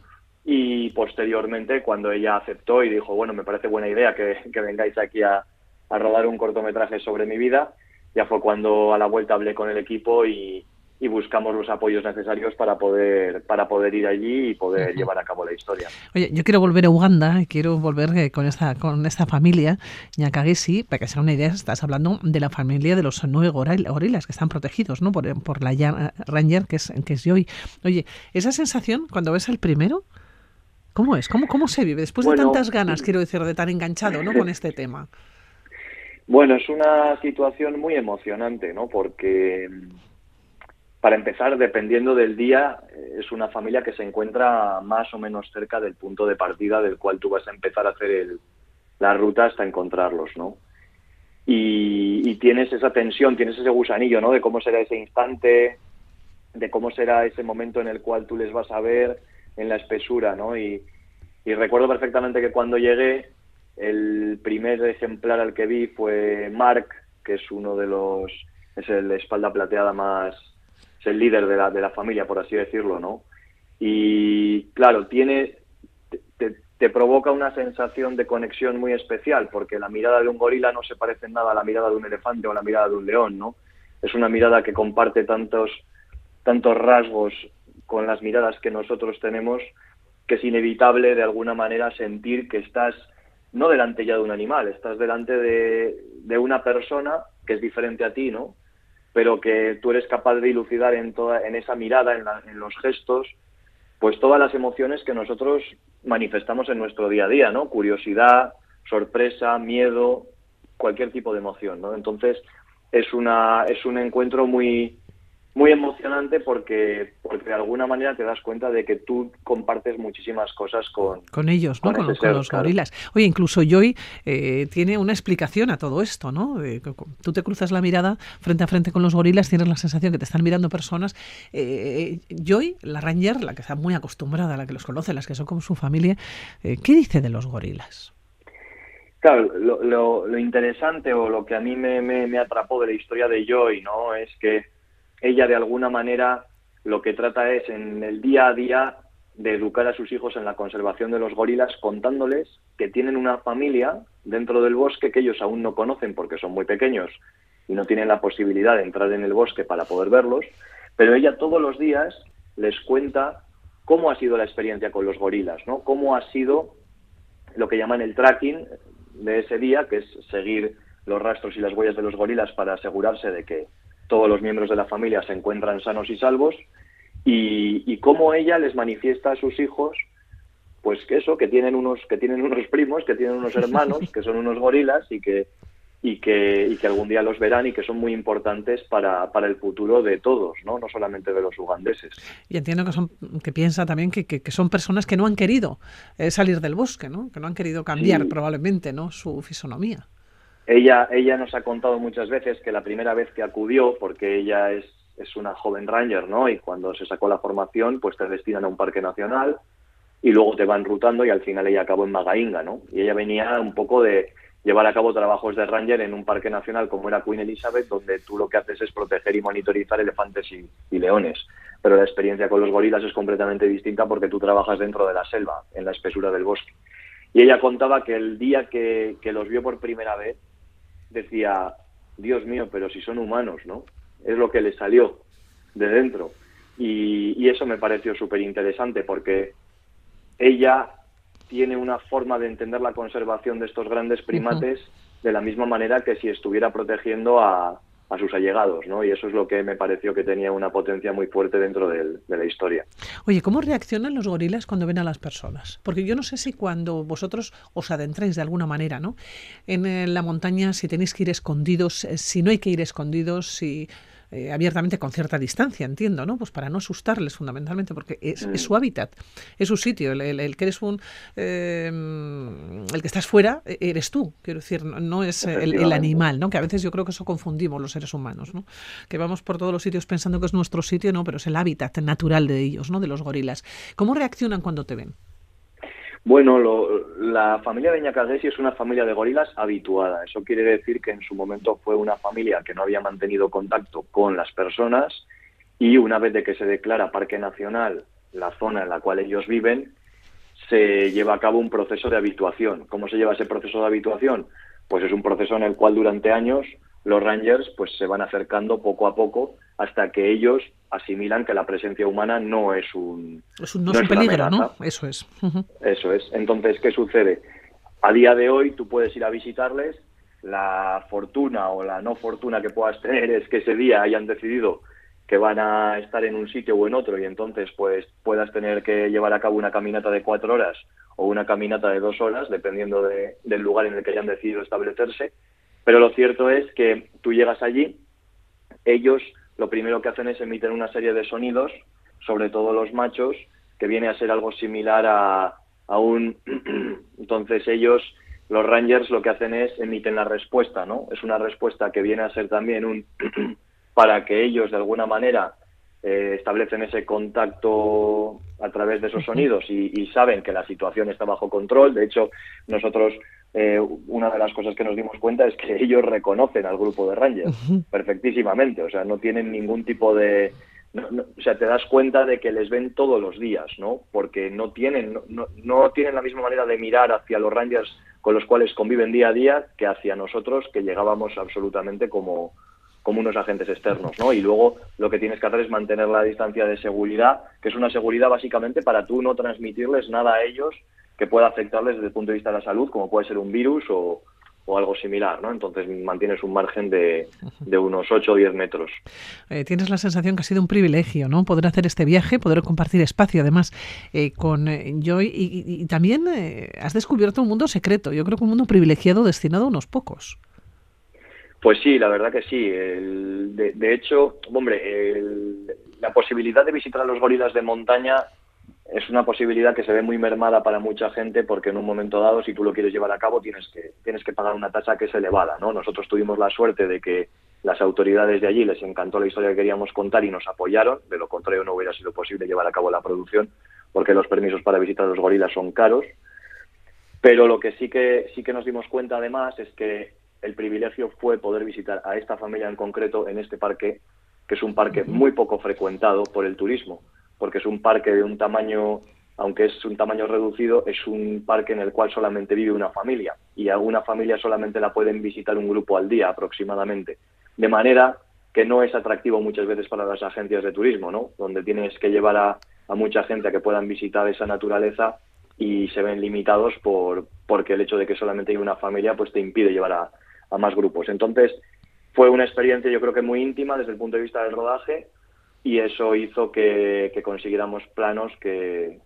y posteriormente cuando ella aceptó y dijo, bueno, me parece buena idea que, que vengáis aquí a, a rodar un cortometraje sobre mi vida, ya fue cuando a la vuelta hablé con el equipo y, y buscamos los apoyos necesarios para poder para poder ir allí y poder llevar a cabo la historia. Oye, yo quiero volver a Uganda y quiero volver eh, con esta con esta familia Nyakagesi, para que sea una idea, estás hablando de la familia de los nueve gorilas que están protegidos, ¿no? Por, por la Ranger que es que es Joy. Oye, esa sensación cuando ves al primero ¿Cómo es? ¿Cómo, cómo se vive? Después de tantas ganas, quiero decir, de tan enganchado ¿no? con este (laughs) tema. Bueno, es una situación muy emocionante, ¿no? Porque para empezar, dependiendo del día, eh, es una familia que se encuentra más o menos cerca del punto de partida del cual tú vas a empezar a hacer la ruta hasta encontrarlos, ¿no? Y, tienes esa tensión, tienes ese gusanillo, ¿no? De cómo será ese instante, de cómo será ese momento en el cual tú les vas a ver en la espesura, ¿no? Y, y recuerdo perfectamente que cuando llegué, el primer ejemplar al que vi fue Mark, que es uno de los, es el espalda plateada más el líder de la, de la familia, por así decirlo, ¿no? Y claro, tiene, te, te, provoca una sensación de conexión muy especial, porque la mirada de un gorila no se parece en nada a la mirada de un elefante o a la mirada de un león, ¿no? Es una mirada que comparte tantos, tantos rasgos con las miradas que nosotros tenemos que es inevitable de alguna manera sentir que estás no delante ya de un animal, estás delante de, de una persona que es diferente a ti, ¿no? pero que tú eres capaz de dilucidar en, toda, en esa mirada, en, los gestos, pues todas las emociones que nosotros manifestamos en nuestro día a día, ¿no? Curiosidad, sorpresa, miedo, cualquier tipo de emoción, ¿no? Entonces es una es un encuentro muy muy emocionante porque, porque de alguna manera te das cuenta de que tú compartes muchísimas cosas con, con ellos, ¿no? Con, los gorilas. Oye, incluso Joy eh, tiene una explicación a todo esto, ¿no? Eh, tú te cruzas la mirada frente a frente con los gorilas, tienes la sensación que te están mirando personas. Eh, Joy, la Ranger, la que está muy acostumbrada, la que los conoce, las que son como su familia, ¿qué dice de los gorilas? Claro, lo, lo, interesante o lo que a mí me, me, me atrapó de la historia de Joy, ¿no? Es que ella de alguna manera lo que trata es en el día a día de educar a sus hijos en la conservación de los gorilas contándoles que tienen una familia dentro del bosque que ellos aún no conocen porque son muy pequeños y no tienen la posibilidad de entrar en el bosque para poder verlos, pero ella todos los días les cuenta cómo ha sido la experiencia con los gorilas, ¿no? Cómo ha sido lo que llaman el tracking de ese día, que es seguir los rastros y las huellas de los gorilas para asegurarse de que todos los miembros de la familia se encuentran sanos y salvos y, cómo ella les manifiesta a sus hijos pues que eso que tienen unos que tienen unos primos que tienen unos hermanos (laughs) que son unos gorilas y que y que, y que algún día los verán y que son muy importantes para, para el futuro de todos, ¿no? no solamente de los ugandeses. Y entiendo que, son, que piensa también que, que, son personas que no han querido eh, salir del bosque, ¿no? que no han querido cambiar probablemente ¿no? su fisonomía. Ella, ella nos ha contado muchas veces que la primera vez que acudió, porque ella es, es una joven ranger, ¿no? Y cuando se sacó la formación, pues te destinan a un parque nacional y luego te van rutando y al final ella acabó en Magainga, ¿no? Y ella venía un poco de llevar a cabo trabajos de ranger en un parque nacional como era Queen Elizabeth, donde tú lo que haces es proteger y monitorizar elefantes y, y leones. Pero la experiencia con los gorilas es completamente distinta porque tú trabajas dentro de la selva, en la espesura del bosque. Y ella contaba que el día que, que los vio por primera vez, decía, Dios mío, pero si son humanos, ¿no? Es lo que le salió de dentro. Y, eso me pareció súper interesante porque ella tiene una forma de entender la conservación de estos grandes primates de la misma manera que si estuviera protegiendo a, a sus allegados, ¿no? Y eso es lo que me pareció que tenía una potencia muy fuerte dentro de la historia. Oye, ¿cómo reaccionan los gorilas cuando ven a las personas? Porque yo no sé si cuando vosotros os adentráis de alguna manera, ¿no? En eh, la montaña, si tenéis que ir escondidos, eh, si no hay que ir escondidos, si eh, abiertamente con cierta distancia, entiendo, ¿no? Pues para no asustarles fundamentalmente, porque es, mm. su hábitat, es su sitio. El, que eres un. Em, el que estás fuera, e, eres tú. Quiero decir, no, es el, animal, ¿no? Que a veces yo creo que eso confundimos los seres humanos, ¿no? Que vamos por todos los sitios pensando que es nuestro sitio, no, pero es el hábitat natural de ellos, ¿no? De los gorilas. ¿Cómo reaccionan cuando te ven? Bueno, la familia de Ñacagesi es una familia de gorilas habituada. Eso quiere decir que en su momento fue una familia que no había mantenido contacto con las personas y una vez de que se declara Parque Nacional la zona en la cual ellos viven, se lleva a cabo un proceso de habituación. ¿Cómo se lleva ese proceso de habituación? Pues es un proceso en el cual durante años los rangers pues se van acercando poco a poco hasta que ellos asimilan que la presencia humana no es un es un, no es un peligro, ¿no? Eso es. Eso es. Entonces, ¿qué sucede? A día de hoy tú puedes ir a visitarles, la fortuna o la no fortuna que puedas tener es que ese día hayan decidido que van a estar en un sitio o en otro y entonces pues puedas tener que llevar a cabo una caminata de cuatro horas o una caminata de dos horas, dependiendo del lugar en el que hayan decidido establecerse. Pero lo cierto es que tú llegas allí, ellos lo primero que hacen es emitir una serie de sonidos, sobre todo los machos, que viene a ser algo similar a, a un... (clears throat) Entonces ellos, los Rangers, lo que hacen es emiten la respuesta, ¿no? Es una respuesta que viene a ser también un... (clears throat) para que ellos, de alguna manera, eh, establecen ese contacto a través de esos sonidos y, saben que la situación está bajo control. De hecho, nosotros, eh, una de las cosas que nos dimos cuenta es que ellos reconocen al grupo de Rangers perfectísimamente, o sea, no tienen ningún tipo de... o sea, te das cuenta de que les ven todos los días, ¿no? Porque no tienen, no, no tienen la misma manera de mirar hacia los Rangers con los cuales conviven día a día que hacia nosotros, que llegábamos absolutamente como, como unos agentes externos, ¿no? Y luego lo que tienes que hacer es mantener la distancia de seguridad, que es una seguridad básicamente para tú no transmitirles nada a ellos que pueda afectarles desde el punto de vista de la salud, como puede ser un virus o, algo similar, ¿no? Entonces mantienes un margen de, unos 8 o 10 metros. Eh, tienes la sensación que ha sido un privilegio, ¿no? Poder hacer este viaje, poder compartir espacio, además, eh, con eh, Joy. Y, también has descubierto un mundo secreto, yo creo que un mundo privilegiado destinado a unos pocos. Pues sí, la verdad que sí. de, hecho, hombre, la posibilidad de visitar a los gorilas de montaña es una posibilidad que se ve muy mermada para mucha gente porque en un momento dado, si tú lo quieres llevar a cabo, tienes que, tienes que pagar una tasa que es elevada. ¿no? Nosotros tuvimos la suerte de que las autoridades de allí les encantó la historia que queríamos contar y nos apoyaron. De lo contrario, no hubiera sido posible llevar a cabo la producción porque los permisos para visitar a los gorilas son caros. Pero lo que sí que sí que nos dimos cuenta además es que el privilegio fue poder visitar a esta familia en concreto en este parque, que es un parque muy poco frecuentado por el turismo, porque es un parque de un tamaño, aunque es un tamaño reducido, es un parque en el cual solamente vive una familia y a una familia solamente la pueden visitar un grupo al día aproximadamente. De manera que no es atractivo muchas veces para las agencias de turismo, ¿no? Donde tienes que llevar a, a mucha gente a que puedan visitar esa naturaleza y se ven limitados por porque el hecho de que solamente hay una familia pues te impide llevar a, a más grupos. Entonces, fue una experiencia yo creo que muy íntima desde el punto de vista del rodaje y eso hizo que, consiguiéramos planos que,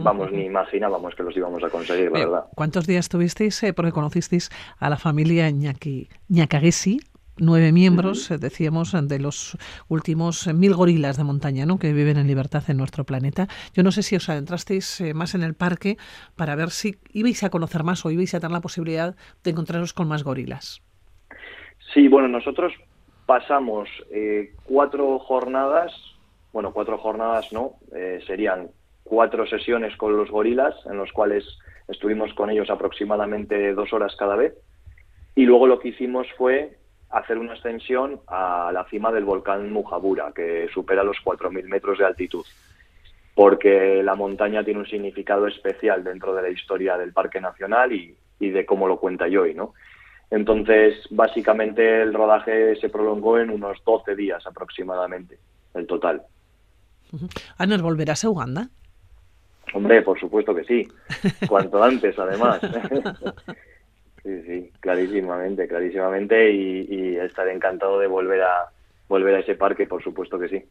vamos, ni imaginábamos que los íbamos a conseguir, la verdad. ¿Cuántos días tuvisteis? Eh, porque conocisteis a la familia Ñaki, Ñacagesi, nueve miembros, decíamos, de los últimos mil gorilas de montaña ¿no? que viven en libertad en nuestro planeta. Yo no sé si os adentrasteis eh, más en el parque para ver si ibais a conocer más o ibais a tener la posibilidad de encontraros con más gorilas. Sí, bueno, nosotros pasamos eh, cuatro jornadas, bueno, cuatro jornadas no, eh, serían cuatro sesiones con los gorilas, en los cuales estuvimos con ellos aproximadamente dos horas cada vez. Y luego lo que hicimos fue hacer una ascensión a la cima del volcán Mujabura, que supera los 4.000 metros de altitud, porque la montaña tiene un significado especial dentro de la historia del Parque Nacional y, y de cómo lo cuenta Joy, ¿no? Entonces, básicamente el rodaje se prolongó en unos 12 días aproximadamente, el total. Aner, ¿volverás a Uganda? Hombre, por supuesto que sí. (laughs) Cuanto antes, además. (laughs) sí, sí, clarísimamente, clarísimamente. Y, y estaré encantado de volver a volver a ese parque, por supuesto que sí.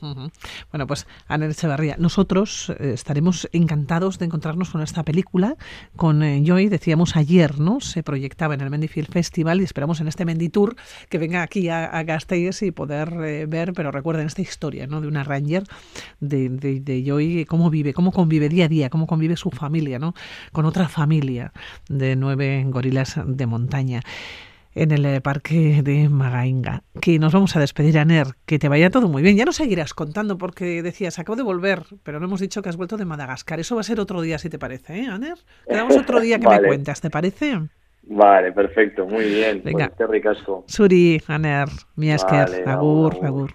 Bueno, pues Ana Echevarría, nosotros eh, estaremos encantados de encontrarnos con esta película, con eh, Joy, decíamos ayer, ¿no? Se proyectaba en el Mendifield Festival y esperamos en este Menditour que venga aquí a, a Gasteiz y poder eh, ver, pero recuerden esta historia, ¿no? De una ranger de, de, de, Joy, cómo vive, cómo convive día a día, cómo convive su familia, ¿no? Con otra familia de nueve gorilas de montaña en el eh, parque de Magainga. Que nos vamos a despedir, Aner. Que te vaya todo muy bien. Ya nos seguirás contando porque decías, acabo de volver, pero no hemos dicho que has vuelto de Madagascar. Eso va a ser otro día, si te parece, ¿eh, Aner? Quedamos otro día que me (laughs) cuentas, ¿te parece? Vale, perfecto, muy bien. Venga. Pues ricasco. Suri, Aner, Miasker, agur, agur.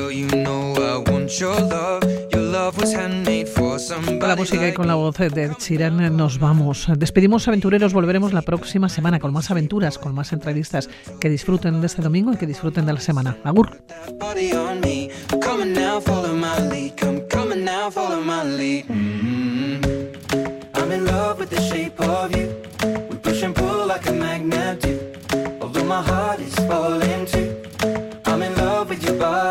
Con la música y con la voz de Ed Sheeran eh, nos vamos. Despedimos aventureros, volveremos la próxima semana con más aventuras, con más entrevistas. Que disfruten de este domingo y que disfruten de la semana. Agur. I'm in love with your body.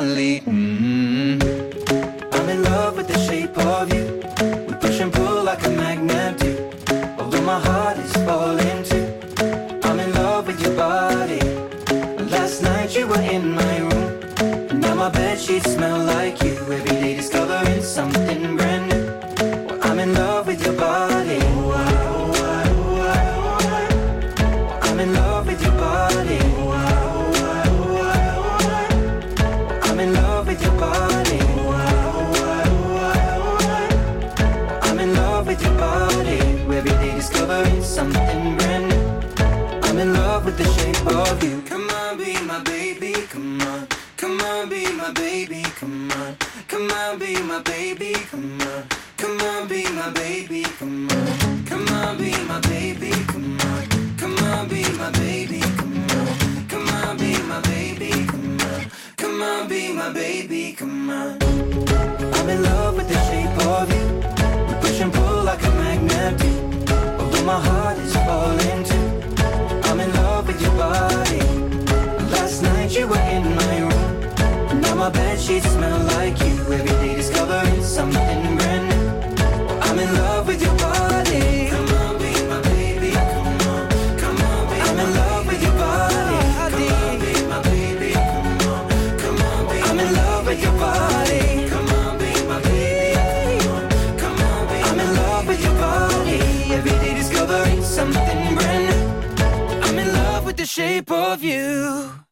my lead. Mm-hmm. I'm in love with the shape of you.